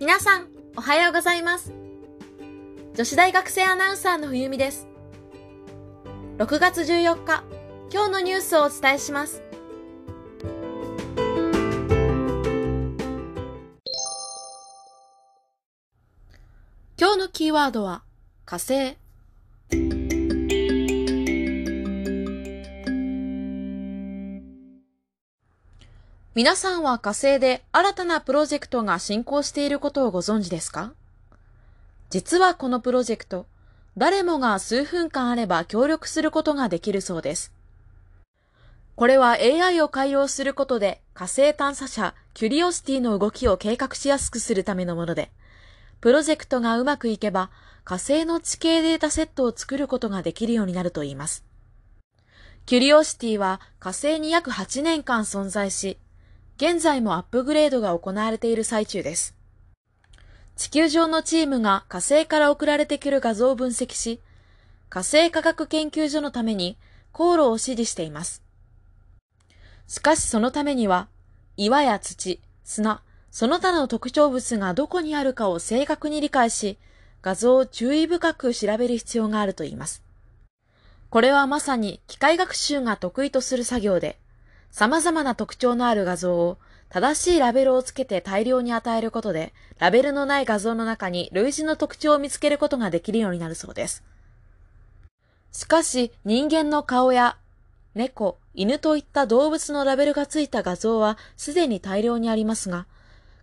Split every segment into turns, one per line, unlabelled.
皆さん、おはようございます。女子大学生アナウンサーの冬美です。6月14日、今日のニュースをお伝えします。今日のキーワードは、火星。皆さんは火星で新たなプロジェクトが進行していることをご存知ですか？実はこのプロジェクト、誰もが数分間あれば協力することができるそうです。これは AI を改良することで火星探査車キュリオシティの動きを計画しやすくするためのもので、プロジェクトがうまくいけば火星の地形データセットを作ることができるようになるといいます。キュリオシティは火星に約8年間存在し、現在もアップグレードが行われている最中です。地球上のチームが火星から送られてくる画像を分析し、火星科学研究所のために航路を指示しています。しかしそのためには、岩や土、砂、その他の特徴物がどこにあるかを正確に理解し、画像を注意深く調べる必要があるといいます。これはまさに機械学習が得意とする作業で、様々な特徴のある画像を正しいラベルをつけて大量に与えることで、ラベルのない画像の中に類似の特徴を見つけることができるようになるそうです。しかし、人間の顔や猫、犬といった動物のラベルがついた画像はすでに大量にありますが、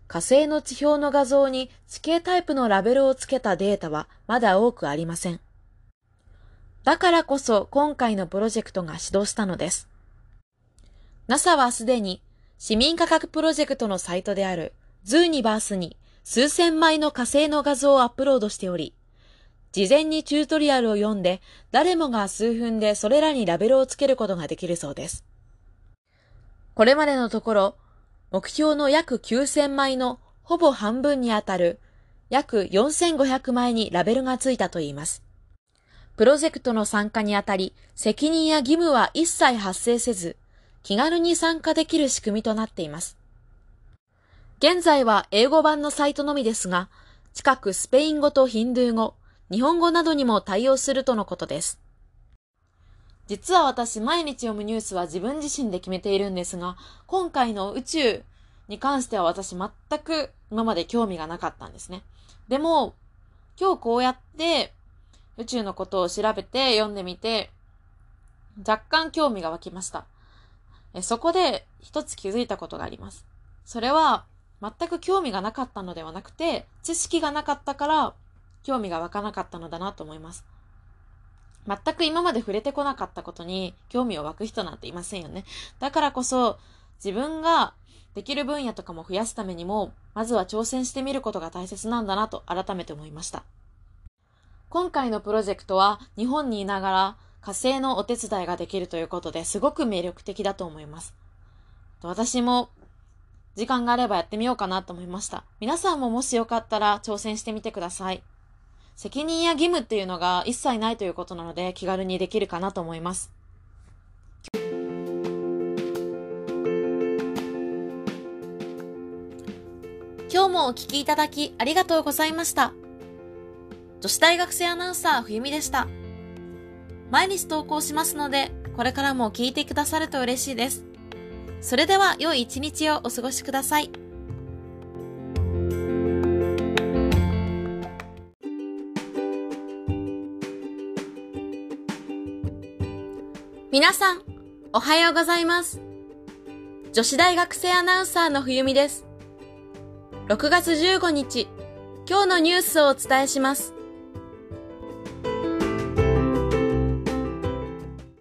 火星の地表の画像に地形タイプのラベルをつけたデータはまだ多くありません。だからこそ今回のプロジェクトが始動したのです。NASA はすでに市民科学プロジェクトのサイトであるズーニバースに数千枚の火星の画像をアップロードしており、事前にチュートリアルを読んで誰もが数分でそれらにラベルをつけることができるそうです。これまでのところ、目標の約9000枚のほぼ半分にあたる約4500枚にラベルがついたといいます。プロジェクトの参加にあたり、責任や義務は一切発生せず、気軽に参加できる仕組みとなっています。現在は英語版のサイトのみですが、近くスペイン語とヒンドゥー語、日本語などにも対応するとのことです。実は私、毎日読むニュースは自分自身で決めているんですが、今回の宇宙に関しては私全く今まで興味がなかったんですね。でも、今日こうやって宇宙のことを調べて読んでみて、若干興味が湧きました。そこで一つ気づいたことがあります。それは全く興味がなかったのではなくて、知識がなかったから興味が湧かなかったのだなと思います。全く今まで触れてこなかったことに興味を湧く人なんていませんよね。だからこそ自分ができる分野とかも増やすためにも、まずは挑戦してみることが大切なんだなと改めて思いました。今回のプロジェクトは日本にいながら火星のお手伝いができるということですごく魅力的だと思います。私も時間があればやってみようかなと思いました。皆さんももしよかったら挑戦してみてください。責任や義務っていうのが一切ないということなので気軽にできるかなと思います。今日もお聞きいただきありがとうございました。女子大学生アナウンサー冬美でした。毎日投稿しますので、これからも聞いてくださると嬉しいです。それでは良い一日をお過ごしください。皆さん、おはようございます。女子大学生アナウンサーの冬美です。6月15日、今日のニュースをお伝えします。